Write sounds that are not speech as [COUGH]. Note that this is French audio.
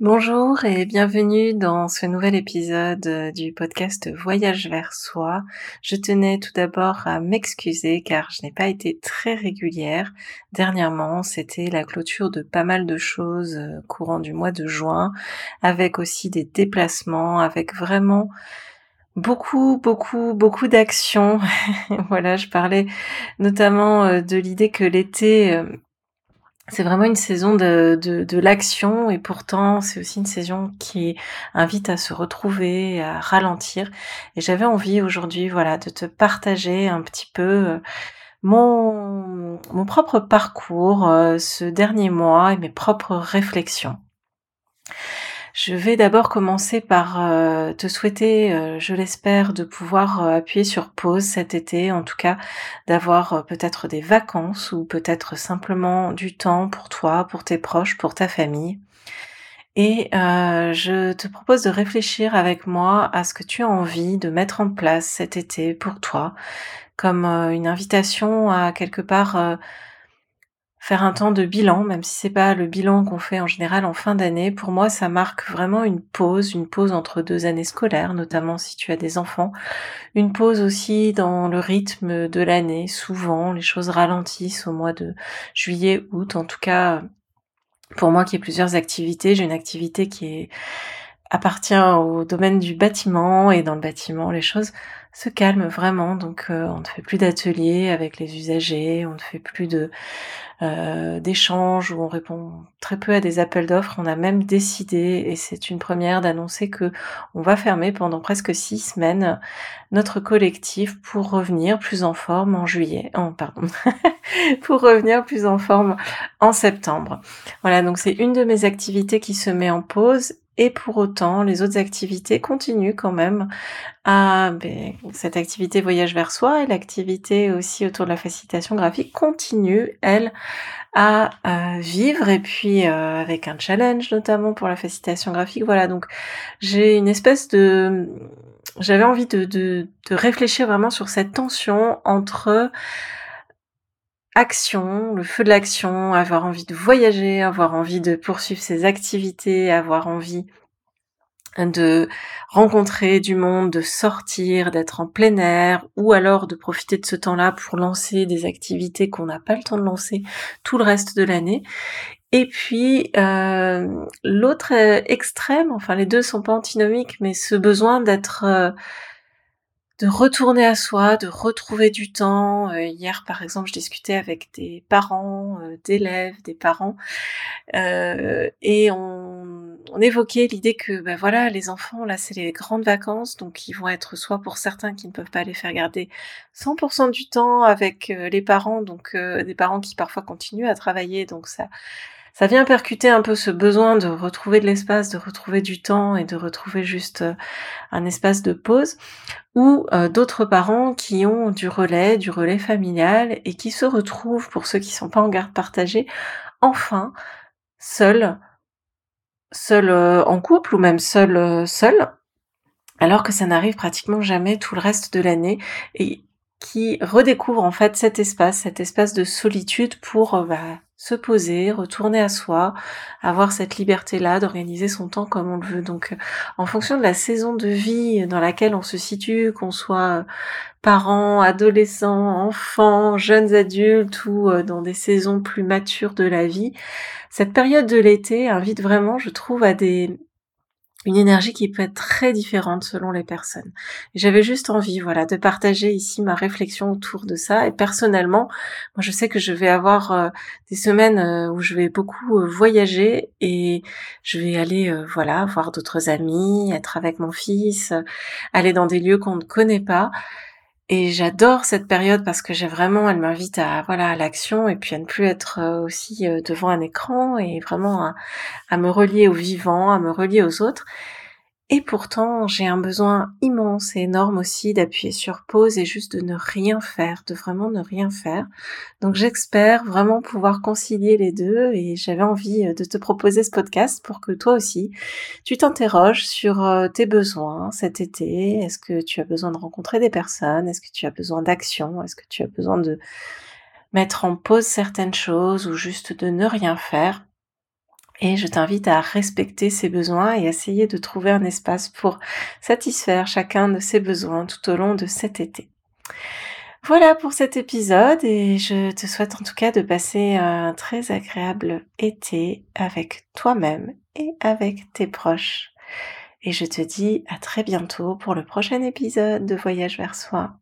Bonjour et bienvenue dans ce nouvel épisode euh, du podcast Voyage vers soi. Je tenais tout d'abord à m'excuser car je n'ai pas été très régulière. Dernièrement, c'était la clôture de pas mal de choses euh, courant du mois de juin, avec aussi des déplacements, avec vraiment beaucoup, beaucoup, beaucoup d'actions. [LAUGHS] voilà, je parlais notamment euh, de l'idée que l'été c'est vraiment une saison de, l'action et pourtant c'est aussi une saison qui invite à se retrouver, à ralentir. Et j'avais envie aujourd'hui, voilà, de te partager un petit peu euh, mon, mon propre parcours, euh, ce dernier mois et mes propres réflexions. Je vais d'abord commencer par euh, te souhaiter, euh, je l'espère, de pouvoir euh, appuyer sur pause cet été, en tout cas d'avoir peut-être des vacances ou peut-être simplement du temps pour toi, pour tes proches, pour ta famille. Et je te propose de réfléchir avec moi à ce que tu as envie de mettre en place cet été pour toi, comme une invitation à quelque part faire un temps de bilan, même si c'est pas le bilan qu'on fait en général en fin d'année. Pour moi, ça marque vraiment une pause, une pause entre deux années scolaires, notamment si tu as des enfants. Une pause aussi dans le rythme de l'année. Souvent, les choses ralentissent au mois de juillet, août. En tout cas, pour moi qui ai plusieurs activités, j'ai une activité qui est appartient au domaine du bâtiment et dans le bâtiment les choses se calment vraiment. Donc euh, on ne fait plus d'ateliers avec les usagers on ne fait plus de euh, d'échanges où on répond très peu à des appels d'offres. On a même décidé et c'est une première d'annoncer que on va fermer pendant presque six semaines notre collectif pour revenir plus en forme en juillet oh, pardon [LAUGHS] pour revenir plus en forme en septembre. Voilà donc c'est une de mes activités qui se met en pause et pour autant, les autres activités continuent quand même à ben, cette activité voyage vers soi et l'activité aussi autour de la facilitation graphique continue, elle, à euh, vivre et puis euh, avec un challenge notamment pour la facilitation graphique. Voilà, donc j'ai une espèce de j'avais envie de, de, de réfléchir vraiment sur cette tension entre action, le feu de l'action, avoir envie de voyager, avoir envie de poursuivre ses activités, avoir envie de rencontrer du monde, de sortir, d'être en plein air, ou alors de profiter de ce temps-là pour lancer des activités qu'on n'a pas le temps de lancer tout le reste de l'année. Et puis euh, l'autre extrême, enfin les deux sont pas antinomiques, mais ce besoin d'être euh, de retourner à soi, de retrouver du temps. Euh, hier, par exemple, je discutais avec des parents, euh, d'élèves, des parents, euh, et on, évoquait l'idée que, ben voilà, les enfants, là, c'est les grandes vacances, donc ils vont être soit pour certains qui ne peuvent pas les faire garder 100% du temps avec les parents, donc des parents qui parfois continuent à travailler, donc ça ça vient percuter un peu ce besoin de retrouver de l'espace, de retrouver du temps et de retrouver juste euh, un espace de pause, ou euh, d'autres parents qui ont du relais, du relais familial et qui se retrouvent, pour ceux qui sont pas en garde partagée, enfin seuls, seuls euh, en couple ou même seuls, seuls, alors que ça n'arrive pratiquement jamais tout le reste de l'année qui redécouvrent en fait cet espace, cet espace de solitude pour bah, se poser, retourner à soi, avoir cette liberté-là d'organiser son temps comme on le veut. Donc, en fonction de la saison de vie dans laquelle on se situe, qu'on soit parents, adolescents, enfants, jeunes adultes ou euh, dans des saisons plus matures de la vie, cette période de l'été invite vraiment, je trouve, à des une énergie qui peut être très différente selon les personnes. J'avais juste envie, voilà, de partager ici ma réflexion autour de ça. Et personnellement, moi, je sais que je vais avoir euh, des semaines euh, où je vais beaucoup euh, voyager et je vais aller, voilà, voir d'autres amis, être avec mon fils, aller dans des lieux qu'on ne connaît pas. Et j'adore cette période parce que j'ai vraiment, elle m'invite à voilà à l'action et puis à ne plus être euh, aussi euh, devant un écran et vraiment à, à me relier au vivant, à me relier aux autres. Et pourtant, j'ai un besoin immense et énorme aussi d'appuyer sur pause et juste de ne rien faire, de vraiment ne rien faire. Donc j'espère vraiment pouvoir concilier les deux et j'avais envie euh, de te proposer ce podcast pour que toi aussi, tu t'interroges sur euh, tes besoins cet été. Est-ce que tu as besoin de rencontrer des personnes? Est-ce que tu as besoin d'action? Est-ce que tu as besoin de mettre en pause certaines choses ou juste de ne rien faire? Et je t'invite à respecter ces besoins et essayer de trouver un espace pour satisfaire chacun de ces besoins tout au long de cet été. Voilà pour cet épisode et je te souhaite en tout cas de passer un très agréable été avec toi-même et avec tes proches. Et je te dis à très bientôt pour le prochain épisode de Voyage vers soi.